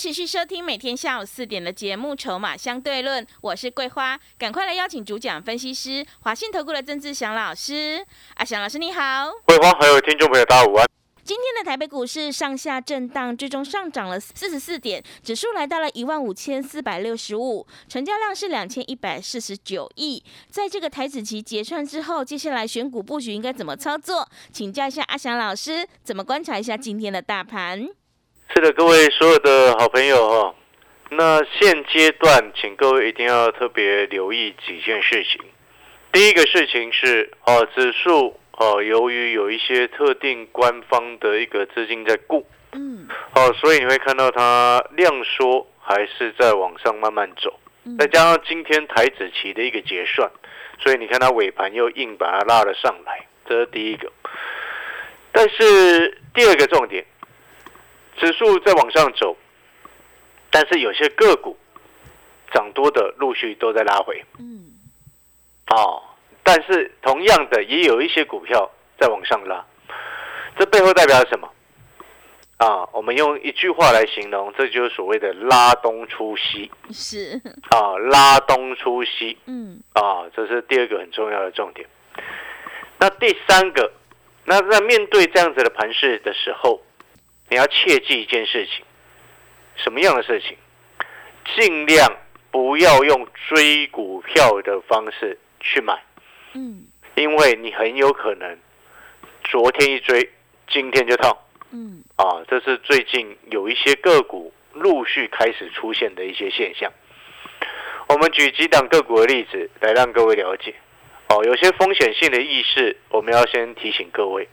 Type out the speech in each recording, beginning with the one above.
持续收听每天下午四点的节目《筹码相对论》，我是桂花，赶快来邀请主讲分析师华信投顾的曾志祥老师。阿祥老师你好，桂花还有听众朋友大家午安。今天的台北股市上下震荡，最终上涨了四十四点，指数来到了一万五千四百六十五，成交量是两千一百四十九亿。在这个台子期结算之后，接下来选股布局应该怎么操作？请教一下阿祥老师，怎么观察一下今天的大盘？是的，各位所有的好朋友哈，那现阶段请各位一定要特别留意几件事情。第一个事情是哦，指数哦，由于有一些特定官方的一个资金在顾，嗯，哦，所以你会看到它量缩还是在往上慢慢走。再加上今天台子期的一个结算，所以你看它尾盘又硬把它拉了上来，这是第一个。但是第二个重点。指数在往上走，但是有些个股涨多的陆续都在拉回。嗯，哦，但是同样的也有一些股票在往上拉，这背后代表什么？啊，我们用一句话来形容，这就是所谓的拉东出西。是，啊，拉东出西。嗯，啊，这是第二个很重要的重点。那第三个，那在面对这样子的盘势的时候。你要切记一件事情，什么样的事情？尽量不要用追股票的方式去买，嗯，因为你很有可能昨天一追，今天就套，嗯，啊，这是最近有一些个股陆续开始出现的一些现象。我们举几档个股的例子来让各位了解，哦，有些风险性的意识，我们要先提醒各位。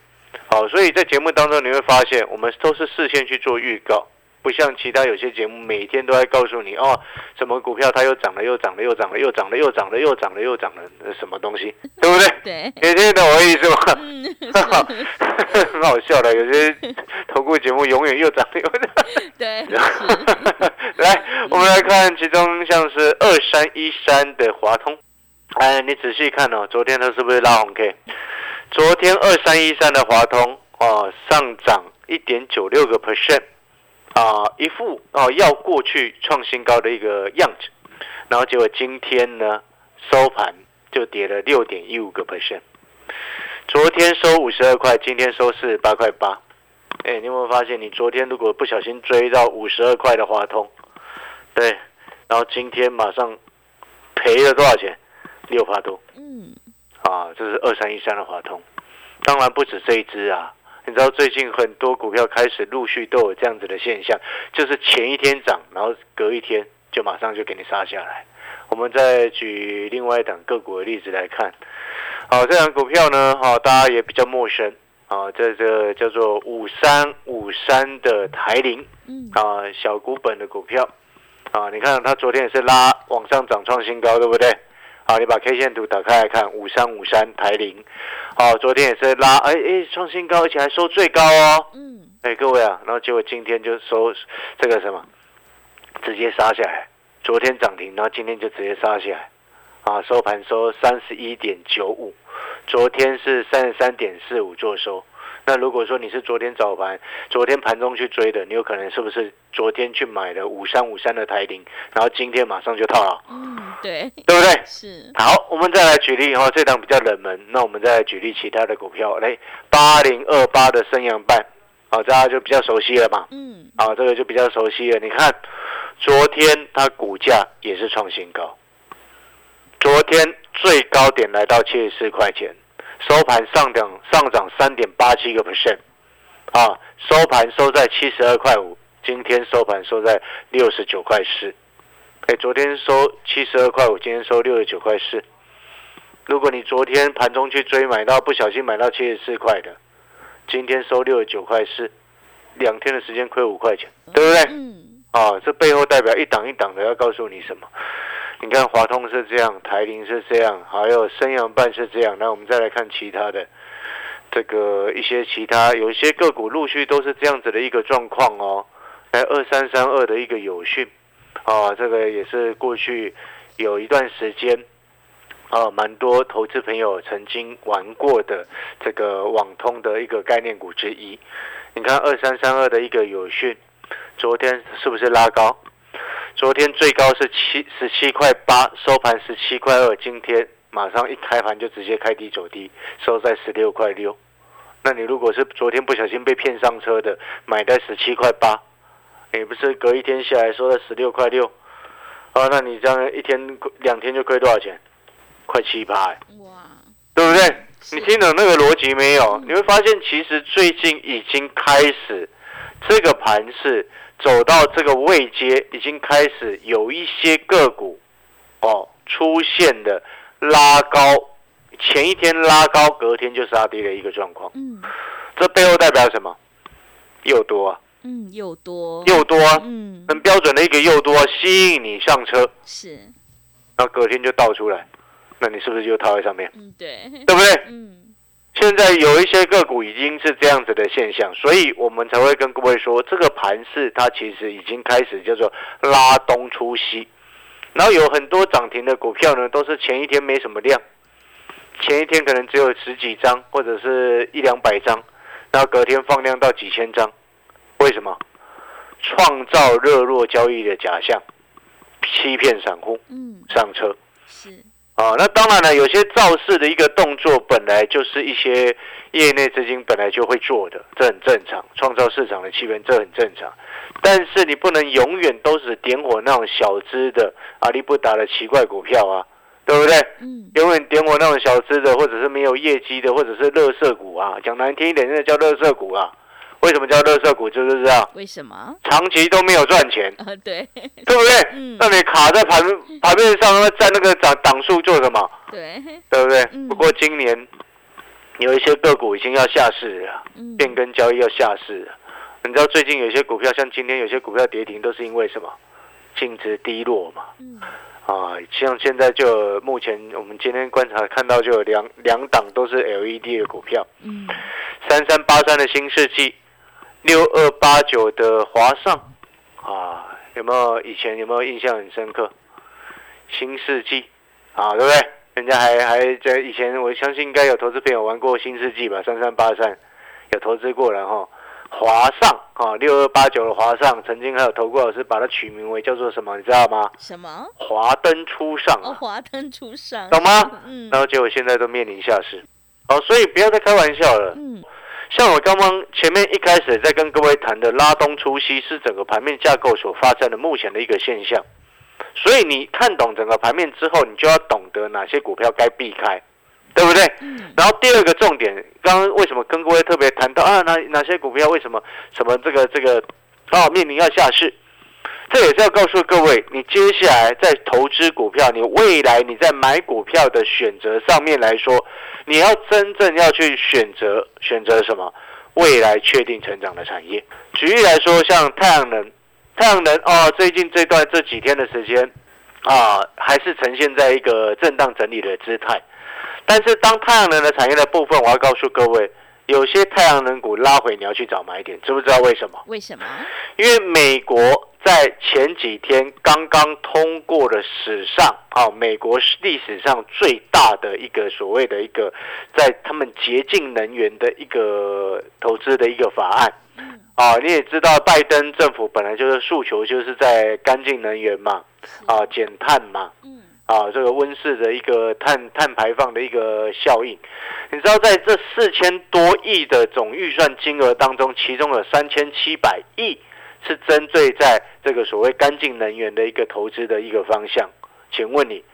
好，所以在节目当中你会发现，我们都是事先去做预告，不像其他有些节目每天都在告诉你哦，什么股票它又涨了又涨了又涨了又涨了又涨了又涨了又涨了，什么东西，对不对？对，你听懂我意思吗？嗯，很好笑的，有些投顾节目永远又涨又涨。对，来，我们来看其中像是二三一三的华通，哎，你仔细看哦，昨天它是不是拉红 K？昨天二三一三的华通啊上涨一点九六个 percent 啊，一副哦要过去创新高的一个样子，然后结果今天呢收盘就跌了六点一五个 percent，昨天收五十二块，今天收四十八块八，哎，你有没有发现你昨天如果不小心追到五十二块的华通，对，然后今天马上赔了多少钱？六趴多。嗯，啊，这是二三一三的华通，当然不止这一只啊。你知道最近很多股票开始陆续都有这样子的现象，就是前一天涨，然后隔一天就马上就给你杀下来。我们再举另外一档个股的例子来看，好，这档股票呢，好，大家也比较陌生啊，这这叫做五三五三的台铃，嗯，啊，小股本的股票，啊，你看它昨天也是拉往上涨创新高，对不对？好，你把 K 线图打开来看，五三五三台铃，好，昨天也是拉，哎哎，创新高，而且还收最高哦。嗯，哎，各位啊，然后结果今天就收这个什么，直接杀下来。昨天涨停，然后今天就直接杀下来，啊，收盘收三十一点九五，昨天是三十三点四五做收。那如果说你是昨天早盘、昨天盘中去追的，你有可能是不是昨天去买了五三五三的台铃，然后今天马上就套牢，嗯，对，对不对？是，好，我们再来举例哈，这档比较冷门，那我们再来举例其他的股票，来八零二八的升阳半，好，大家就比较熟悉了嘛，嗯，啊，这个就比较熟悉了。你看，昨天它股价也是创新高，昨天最高点来到七十四块钱，收盘上涨上涨三点八七个 percent，啊，收盘收在七十二块五，今天收盘收在六十九块四。哎，昨天收七十二块五，今天收六十九块四。如果你昨天盘中去追买到，不小心买到七十四块的，今天收六十九块四，两天的时间亏五块钱，对不对？啊，这背后代表一档一档的要告诉你什么？你看华通是这样，台铃是这样，还有升阳办是这样。那我们再来看其他的，这个一些其他有一些个股陆续都是这样子的一个状况哦。来二三三二的一个有讯，啊，这个也是过去有一段时间啊，蛮多投资朋友曾经玩过的这个网通的一个概念股之一。你看二三三二的一个有讯，昨天是不是拉高？昨天最高是七十七块八，收盘十七块二，今天马上一开盘就直接开低走低，收在十六块六。那你如果是昨天不小心被骗上车的，买在十七块八。也不是隔一天下来收在十六块六，啊，那你这样一天两天就亏多少钱？快七八，哇，对不对？你听懂那个逻辑没有？你会发现，其实最近已经开始这个盘是走到这个位阶，已经开始有一些个股哦出现的拉高，前一天拉高，隔天就杀跌的一个状况。嗯，这背后代表什么？又多啊。嗯，又多又多，嗯，很标准的一个又多，吸引你上车，是，那隔天就倒出来，那你是不是就套在上面？嗯，对，对不对？嗯，现在有一些个股已经是这样子的现象，所以我们才会跟各位说，这个盘势它其实已经开始叫做拉东出西，然后有很多涨停的股票呢，都是前一天没什么量，前一天可能只有十几张或者是一两百张，然后隔天放量到几千张。为什么创造热络交易的假象，欺骗散户？嗯，上车是啊。那当然了，有些造势的一个动作，本来就是一些业内资金本来就会做的，这很正常。创造市场的气氛，这很正常。但是你不能永远都是点火那种小资的阿里不达的奇怪股票啊，对不对？嗯。永远点火那种小资的，或者是没有业绩的，或者是垃圾股啊。讲难听一点，那叫垃圾股啊。为什么叫乐色股？知不知道？为什么？长期都没有赚钱。呃，对，对不对？嗯。那你卡在盘盘面上，在那个涨档数做什么？对，对不对？不过今年有一些个股已经要下市了，变更交易要下市了。你知道最近有些股票，像今天有些股票跌停，都是因为什么？净值低落嘛。嗯。啊，像现在就目前我们今天观察看到，就有两两档都是 LED 的股票。嗯。三三八三的新世纪。六二八九的华上啊，有没有以前有没有印象很深刻？新世纪啊，对不对？人家还还在以前，我相信应该有投资朋友玩过新世纪吧？三三八三有投资过了哈。华上啊，六二八九的华上，曾经还有投顾老师把它取名为叫做什么？你知道吗？什么？华灯初上啊！华灯初上，懂吗？嗯。然后结果现在都面临下市，哦，所以不要再开玩笑了。嗯。像我刚刚前面一开始在跟各位谈的拉东出西，是整个盘面架构所发生的目前的一个现象。所以你看懂整个盘面之后，你就要懂得哪些股票该避开，对不对？然后第二个重点，刚刚为什么跟各位特别谈到啊？哪哪些股票为什么什么这个这个哦面临要下市？这也是要告诉各位，你接下来在投资股票，你未来你在买股票的选择上面来说，你要真正要去选择选择什么？未来确定成长的产业。举例来说，像太阳能，太阳能哦，最近这段这几天的时间啊，还是呈现在一个震荡整理的姿态。但是当太阳能的产业的部分，我要告诉各位。有些太阳能股拉回，你要去找买点，知不知道为什么？为什么？因为美国在前几天刚刚通过了史上啊，美国历史上最大的一个所谓的一个在他们洁净能源的一个投资的一个法案。啊，你也知道，拜登政府本来就是诉求就是在干净能源嘛，啊，减碳嘛。啊，这个温室的一个碳碳排放的一个效应，你知道，在这四千多亿的总预算金额当中，其中有三千七百亿是针对在这个所谓干净能源的一个投资的一个方向。请问你，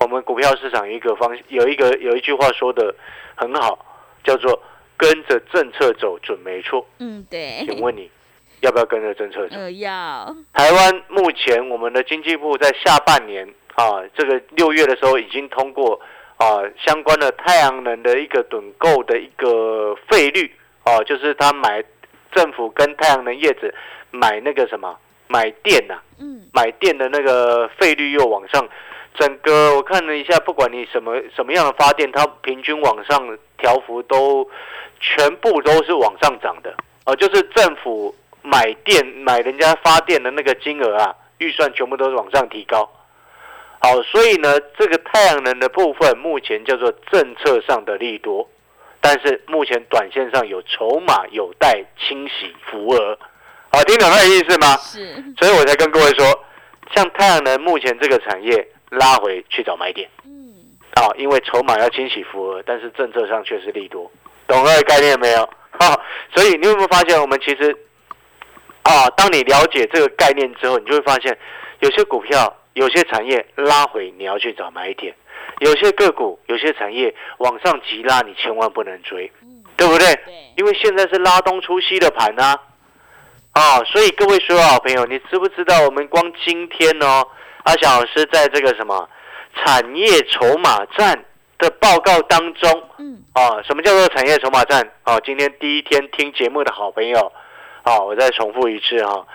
我们股票市场一个方有一个有一句话说的很好，叫做跟着政策走准没错。嗯，对。请问你要不要跟着政策走？呃，要。台湾目前我们的经济部在下半年。啊，这个六月的时候已经通过啊，相关的太阳能的一个趸购的一个费率啊，就是他买政府跟太阳能业者买那个什么买电呐、嗯，买电的那个费率又往上，整个我看了一下，不管你什么什么样的发电，它平均往上调幅都全部都是往上涨的哦、就是政府买电买人家发电的那个金额啊，预算全部都是往上提高。好，所以呢，这个太阳能的部分目前叫做政策上的利多，但是目前短线上有筹码有待清洗扶额。好，听懂他的意思吗？是，所以我才跟各位说，像太阳能目前这个产业拉回去找买点。嗯，啊，因为筹码要清洗扶额，但是政策上却是利多，懂那个概念没有？哈，所以你有没有发现，我们其实啊，当你了解这个概念之后，你就会发现，有些股票、有些产业拉回，你要去找买点；有些个股、有些产业往上急拉，你千万不能追，对不对？对，因为现在是拉东出西的盘啊，啊，所以各位所有好朋友，你知不知道我们光今天哦，阿翔老师在这个什么产业筹码战的报告当中嗯，啊，什么叫做产业筹码战啊？今天第一天听节目的好朋友啊，我再重复一次哈、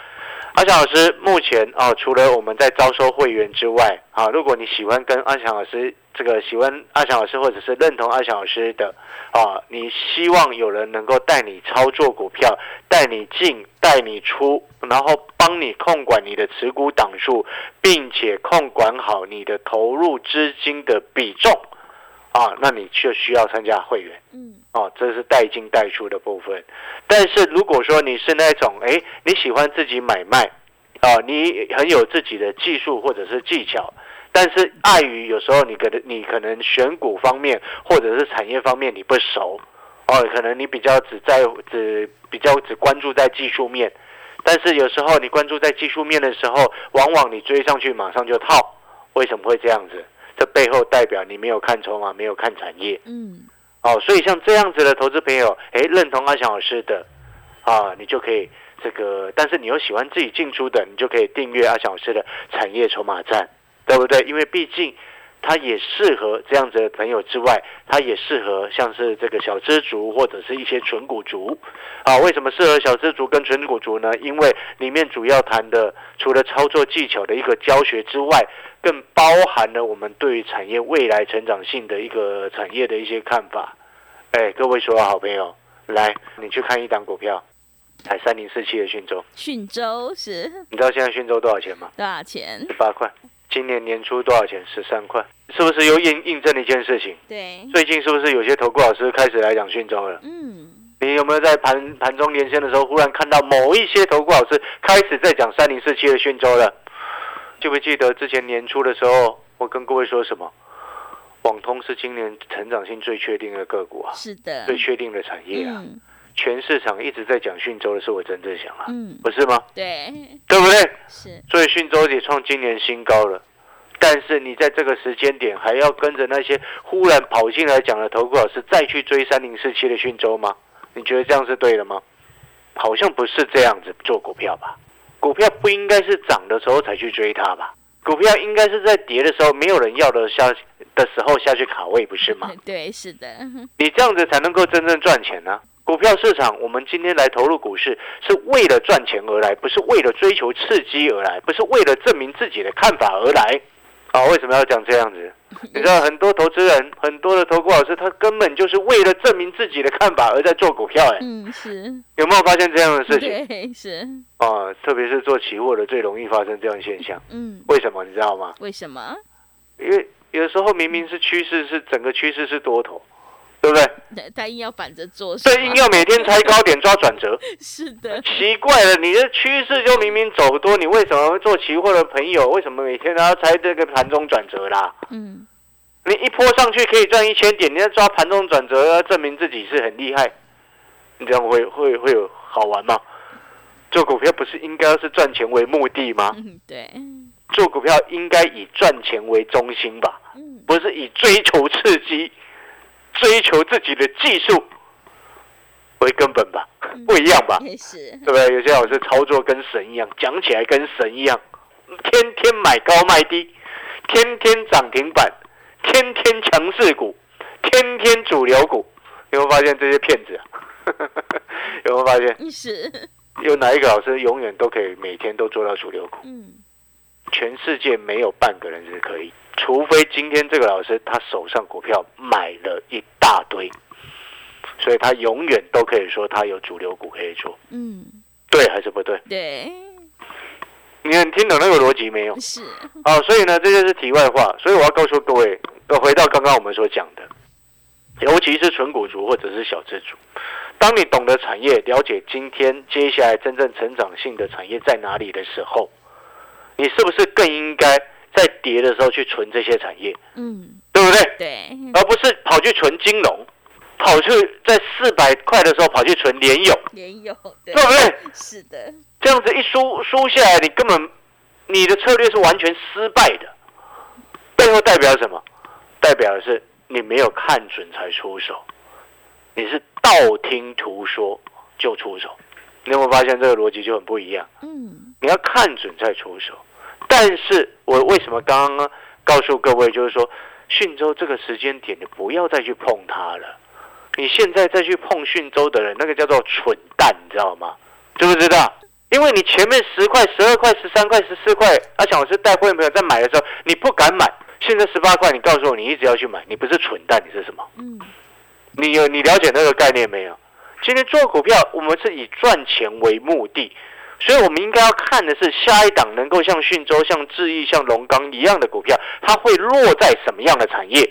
阿翔老师目前啊，除了我们在招收会员之外啊，如果你喜欢跟阿翔老师这个喜欢阿翔老师或者是认同阿翔老师的啊，你希望有人能够带你操作股票，带你进，带你出，然后帮你控管你的持股档数，并且控管好你的投入资金的比重啊，那你就需要参加会员。嗯，哦，这是带进带出的部分。但是如果说你是那种哎，你喜欢自己买卖，啊、你很有自己的技术或者是技巧，但是碍于有时候你可能你可能选股方面或者是产业方面你不熟，哦，可能你比较只在只比较只关注在技术面，但是有时候你关注在技术面的时候，往往你追上去马上就套，为什么会这样子？这背后代表你没有看筹码，没有看产业。嗯，哦，所以像这样子的投资朋友，哎，认同阿翔老师的，啊，你就可以这个，但是你又喜欢自己进出的，你就可以订阅阿翔老师的产业筹码站，对不对？因为毕竟它也适合这样子的朋友之外，它也适合像是这个小资族或者是一些纯股族，啊，为什么适合小资族跟纯股族呢？因为里面主要谈的除了操作技巧的一个教学之外，更包含了我们对于产业未来成长性的一个产业的一些看法。哎，各位所有好朋友，来，你去看一档股票，才三零四七的讯州，讯州是你知道现在讯州多少钱吗？多少钱？十八块。今年年初多少钱？十三块，是不是又印印证了一件事情？对，最近是不是有些投顾老师开始来讲讯州了？嗯，你有没有在盘盘中连线的时候，忽然看到某一些投顾老师开始在讲三零四七的讯州了？记不记得之前年初的时候，我跟各位说什么？网通是今年成长性最确定的个股啊，是的，最确定的产业啊。嗯全市场一直在讲讯州的是我真正想啊，嗯，不是吗？对，对不对？是，所以讯州也创今年新高了。但是你在这个时间点还要跟着那些忽然跑进来讲的投顾老师再去追三零四七的讯州吗？你觉得这样是对的吗？好像不是这样子做股票吧？股票不应该是涨的时候才去追它吧？股票应该是在跌的时候没有人要的下的时候下去卡位，不是吗？对，是的，你这样子才能够真正赚钱呢、股票市场，我们今天来投入股市，是为了赚钱而来，不是为了追求刺激而来，不是为了证明自己的看法而来。啊，为什么要讲这样子？你知道很多投资人，很多的投顾老师，他根本就是为了证明自己的看法而在做股票。哎，嗯，是，有没有发现这样的事情？对，是，啊，特别是做期货的，最容易发生这样的现象。嗯，为什么？你知道吗？为什么？因为有时候明明是趋势，是整个趋势是多头，对不对？对他硬要反着做，所以硬要每天猜高点抓转折。是的，奇怪了，你的趋势就明明走多，你为什么会做期货的朋友？为什么每天都要猜这个盘中转折啦？嗯，你一波上去可以赚一千点，你要抓盘中转折，要证明自己是很厉害，你这样会会会有好玩吗？做股票不是应该是赚钱为目的吗？嗯，对，做股票应该以赚钱为中心吧，嗯，不是以追求刺激、追求自己的技术为根本吧？不一样吧？也是，对不对？有些老师操作跟神一样，讲起来跟神一样，天天买高卖低，天天涨停板，天天强势股，天天主流股，有没有发现这些骗子啊？有没有发现？是，有哪一个老师永远都可以每天都做到主流股？嗯，全世界没有半个人是可以，除非今天这个老师他手上股票买了一大堆，所以他永远都可以说他有主流股可以做，嗯，对还是不对？对，你很听懂那个逻辑没有？是，哦，所以呢，这就是题外话。所以我要告诉各位，呃回到刚刚我们所讲的，尤其是纯股族或者是小资族，当你懂得产业，了解今天接下来真正成长性的产业在哪里的时候，你是不是更应该在跌的时候去存这些产业，嗯，对不对？对，而不是跑去存金融，跑去在四百块的时候跑去存联友，联友，对对不对？是的，这样子一输输下来，你根本你的策略是完全失败的。背后代表什么？代表的是你没有看准才出手，你是道听途说就出手。你有没有发现这个逻辑就很不一样？嗯，你要看准再出手。但是我为什么刚刚告诉各位，就是说讯州这个时间点，你不要再去碰它了。你现在再去碰讯州的人，那个叫做蠢蛋，你知道吗？知不知道？因为你前面十块、十二块、十三块、十四块，阿强老师带会员朋友在买的时候，你不敢买。现在十八块，你告诉我你一直要去买，你不是蠢蛋，你是什么？嗯，你有你了解那个概念没有？今天做股票，我们是以赚钱为目的，所以我们应该要看的是下一档能够像讯州、像智毅、像龙钢一样的股票，它会落在什么样的产业，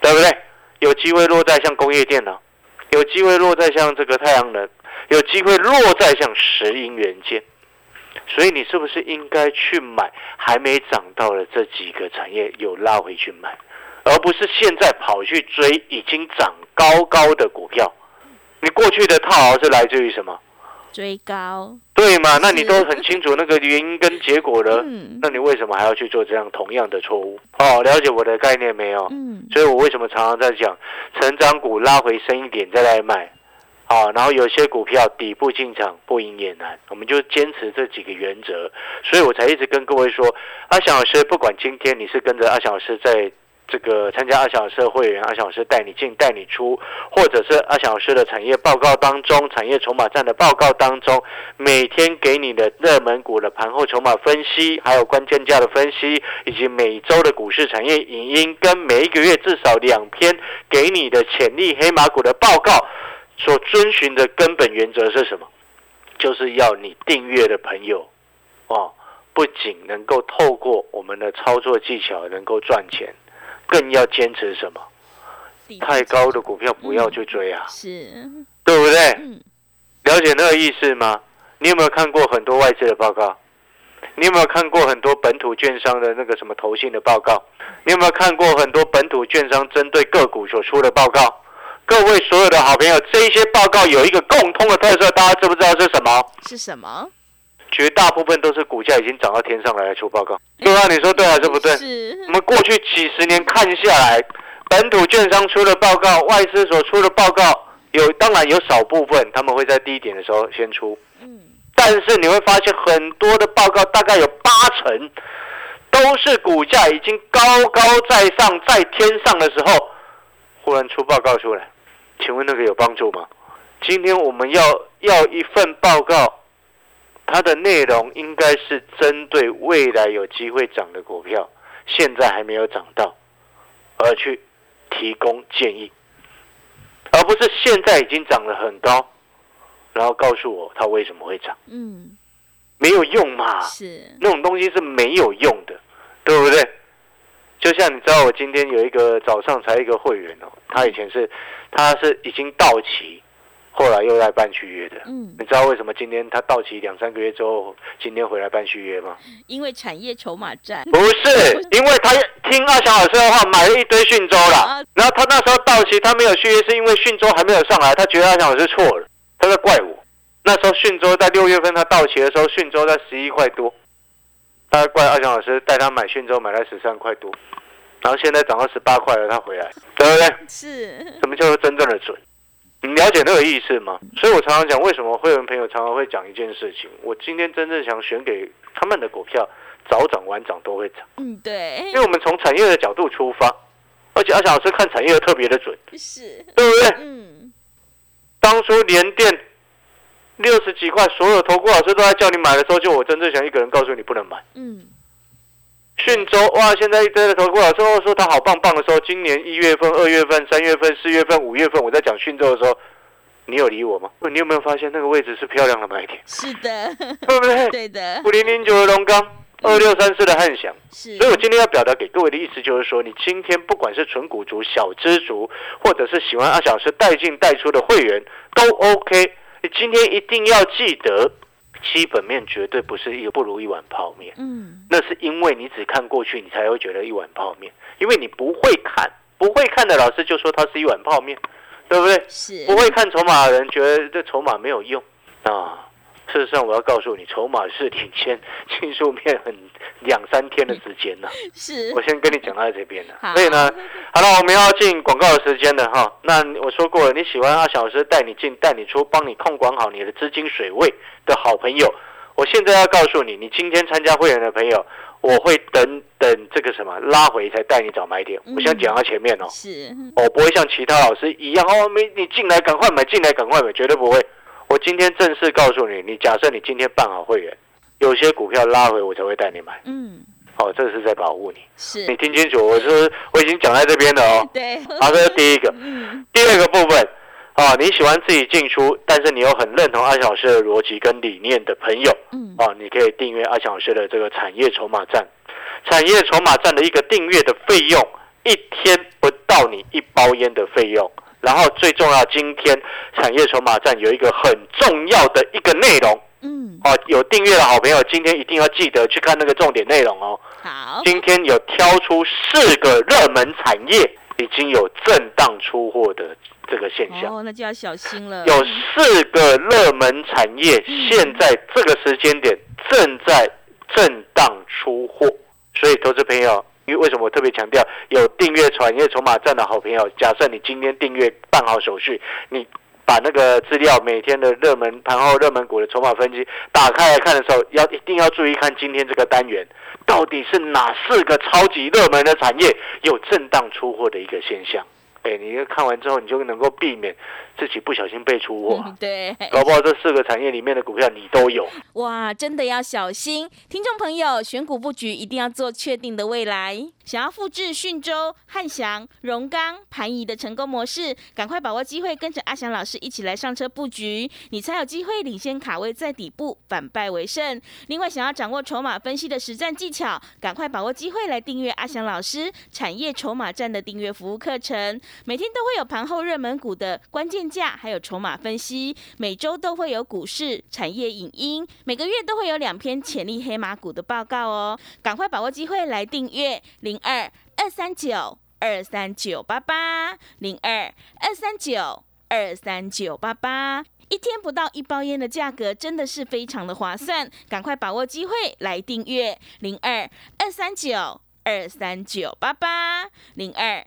对不对？有机会落在像工业电脑，有机会落在像这个太阳能，有机会落在像石英元件。所以你是不是应该去买还没涨到的这几个产业有拉回去买，而不是现在跑去追已经涨高高的股票？你过去的套牢是来自于什么？追高，对嘛？那你都很清楚那个原因跟结果了，嗯。那你为什么还要去做这样同样的错误？哦，了解我的概念没有？嗯，所以我为什么常常在讲，成长股拉回升一点再来买，啊，然后有些股票底部进场不赢也难，我们就坚持这几个原则，所以我才一直跟各位说，阿翔老师，不管今天你是跟着阿翔老师在这个参加阿翔老师的会员，阿翔老师带你进带你出，或者是阿翔老师的产业报告当中，产业筹码站的报告当中，每天给你的热门股的盘后筹码分析，还有关键价的分析，以及每周的股市产业影音，跟每一个月至少两篇给你的潜力黑马股的报告，所遵循的根本原则是什么？就是要你订阅的朋友，哦，不仅能够透过我们的操作技巧能够赚钱，更要坚持什么？太高的股票不要去追啊，是，对不对？嗯，了解那个意思吗？你有没有看过很多外资的报告？你有没有看过很多本土券商的那个什么投信的报告？你有没有看过很多本土券商针对个股所出的报告？各位所有的好朋友，这一些报告有一个共通的特色，大家知不知道是什么？是什么？绝大部分都是股价已经涨到天上来了出报告，对啊？你说对还是不对？是我，们过去几十年看下来，本土券商出的报告、外资所出的报告，有当然有少部分他们会在低点的时候先出，嗯，但是你会发现很多的报告，大概有八成都是股价已经高高在上、在天上的时候，忽然出报告出来，请问那个有帮助吗？今天我们要要一份报告，它的内容应该是针对未来有机会涨的股票，现在还没有涨到，而去提供建议，而不是现在已经涨得很高，然后告诉我它为什么会涨，嗯，没有用嘛。是，那种东西是没有用的，对不对？就像你知道，我今天有一个早上才一个会员哦，他以前是他是已经到期，后来又来办续约的。嗯，你知道为什么今天他到期两三个月之后，今天回来办续约吗？因为产业筹码战，不是，因为他听阿翔老师的话，买了一堆讯州啦啊。然后他那时候到期，他没有续约，是因为讯州还没有上来，他觉得阿翔老师错了，他在怪我。那时候讯州在六月份他到期的时候，讯州在十一块多，他怪阿翔老师带他买讯州买在十三块多，然后现在涨到十八块了，他回来，对不对？是，什么叫做真正的准？你了解那个意思吗？所以我常常讲，为什么会员朋友常常会讲一件事情，我今天真正想选给他们的股票，早涨晚涨都会涨。嗯，对因，为我们从产业的角度出发，而且阿翔老师看产业特别的准，是，对不对？嗯，当初连电六十几块，所有投顾老师都在叫你买的时候，就我真正想一个人告诉你不能买。嗯，讯州哇，现在一堆的投顾老师都说他好棒棒的时候，今年一月份、二月份、三月份、四月份、五月份，我在讲讯州的时候，你有理我吗？你有没有发现那个位置是漂亮的买点，是的，对不对？对的，五零零九的龙钢，二六三四的汉翔。是，所以我今天要表达给各位的意思就是说，你今天不管是纯股族、小资族，或者是喜欢阿小师带进带出的会员，都 OK。你今天一定要记得，基本面绝对不是一个不如一碗泡面。嗯，那是因为你只看过去，你才会觉得一碗泡面。因为你不会看，不会看的老师就说它是一碗泡面，对不对？是，不会看筹码的人觉得这筹码没有用啊。事实上，我要告诉你，筹码是领先 技术面很两三天的时间呢。是，我先跟你讲到这边了。所以呢，好了，我们要进广告的时间了哈。那我说过了，你喜欢阿小师带你进、带你出，帮你控管好你的资金水位的好朋友，我现在要告诉你，你今天参加会员的朋友，我会等等这个什么拉回才带你找买点。嗯我先讲到前面哦，是，我不会像其他老师一样哦，没你进来赶快买，进来赶快买，绝对不会。我今天正式告诉你，你假设你今天办好会员，有些股票拉回我才会带你买。嗯，哦，这是在保护你。是你，听清楚，我是我已经讲在这边了哦。对，好，这是第一个。嗯，第二个部分，哦，你喜欢自己进出，但是你又很认同阿小老师的逻辑跟理念的朋友，嗯，哦，你可以订阅阿小老师的这个产业筹码站。产业筹码站的一个订阅的费用，一天不到你一包烟的费用。然后最重要，今天产业筹码站有一个很重要的一个内容。嗯，哦，有订阅的好朋友，今天一定要记得去看那个重点内容哦。好，今天有挑出四个热门产业已经有震荡出货的这个现象，哦，那就要小心了，有四个热门产业现在这个时间点正在震荡出货，所以投资朋友。因为什么我特别强调有订阅产业筹码站的好朋友？假设你今天订阅办好手续，你把那个资料每天的热门盘后热门股的筹码分析打开来看的时候，要一定要注意看今天这个单元到底是哪四个超级热门的产业有震荡出货的一个现象。哎，你看完之后，你就能够避免自己不小心被出货。嗯 对，搞不好这四个产业里面的股票你都有。哇，真的要小心！听众朋友，选股布局一定要做确定的未来。想要复制讯州、汉翔、荣钢、盘仪的成功模式，赶快把握机会，跟着阿翔老师一起来上车布局，你才有机会领先卡位在底部，反败为胜。另外，想要掌握筹码分析的实战技巧，赶快把握机会来订阅阿翔老师产业筹码站的订阅服务课程，每天都会有盘后热门股的关键价，还有筹码分析，每周都会有股市产业影音，每个月都会有两篇潜力黑马股的报告哦，赶快把握机会来订阅零二二三九二三九八八零二二三九二三九八八。一天不到一包烟的价格，真的是非常的划算，赶快把握机会来订阅零二二三九二三九八八零二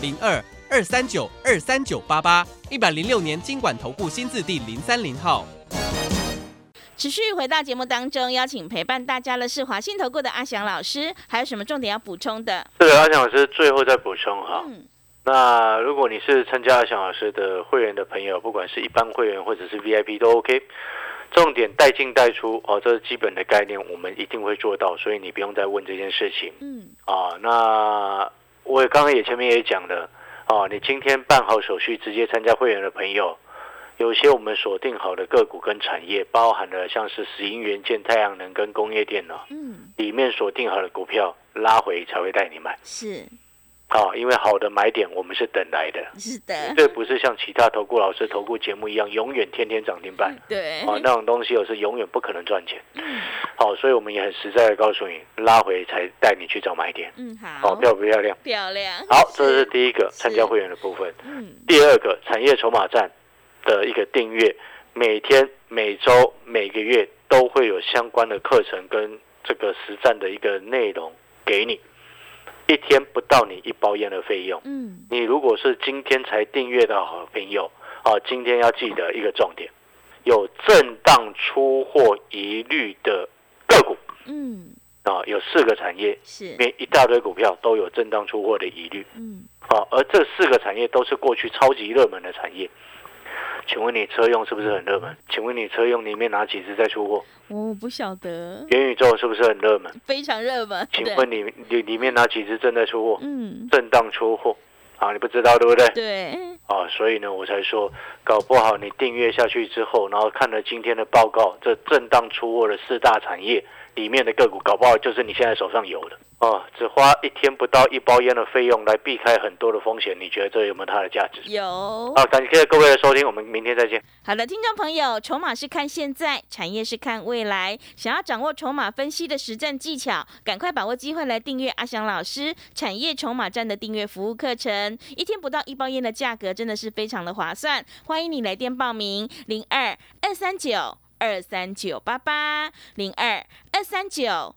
零二二三九二三九八八，一百零六年经管投顾新字第零三零号。持续回到节目当中，邀请陪伴大家的是华信投顾的阿翔老师，还有什么重点要补充的？这个阿翔老师最后再补充哈。嗯，那如果你是参加阿翔老师的会员的朋友，不管是一般会员或者是 VIP 都 OK。重点带进带出哦，这是基本的概念，我们一定会做到，所以你不用再问这件事情嗯，啊。那我刚刚也前面也讲了啊，你今天办好手续，直接参加会员的朋友，有些我们锁定好的个股跟产业，包含了像是石英元件、太阳能跟工业电脑嗯，里面锁定好的股票，拉回才会带你买。是啊，因为好的买点我们是等来的。是的，这不是像其他投顾老师投顾节目一样，永远天天涨停板对，哦，那种东西我是永远不可能赚钱。嗯好，所以我们也很实在的告诉你，拉回才带你去找买点。嗯好，好，漂不漂亮？漂亮，好，这是第一个参加会员的部分。嗯第二个产业筹码站的一个订阅，每天、每周、每个月都会有相关的课程跟这个实战的一个内容给你，一天不到你一包烟的费用。嗯，你如果是今天才订阅的好朋友啊，今天要记得一个重点，有震荡出货疑虑的个股。嗯，啊，有四个产业，是。里，面一大堆股票都有震荡出货的疑虑。嗯，啊，而这四个产业都是过去超级热门的产业。请问你车用是不是很热门？请问你车用里面哪几只在出货？我不晓得，元宇宙是不是很热门？非常热门，请问你里里面哪几只正在出货？嗯，震荡出货啊，你不知道对不对？对，啊，所以呢，我才说，搞不好你订阅下去之后，然后看了今天的报告，这震荡出货的四大产业里面的个股，搞不好就是你现在手上有的哦。只花一天不到一包烟的费用来避开很多的风险，你觉得这有没有它的价值？有。好，感谢各位的收听，我们明天再见。好的，听众朋友，筹码是看现在，产业是看未来。想要掌握筹码分析的实战技巧，赶快把握机会来订阅阿翔老师产业筹码站的订阅服务课程，一天不到一包烟的价格，真的是非常的划算。欢迎你来电报名：零二二三九二三九八八零二二三九。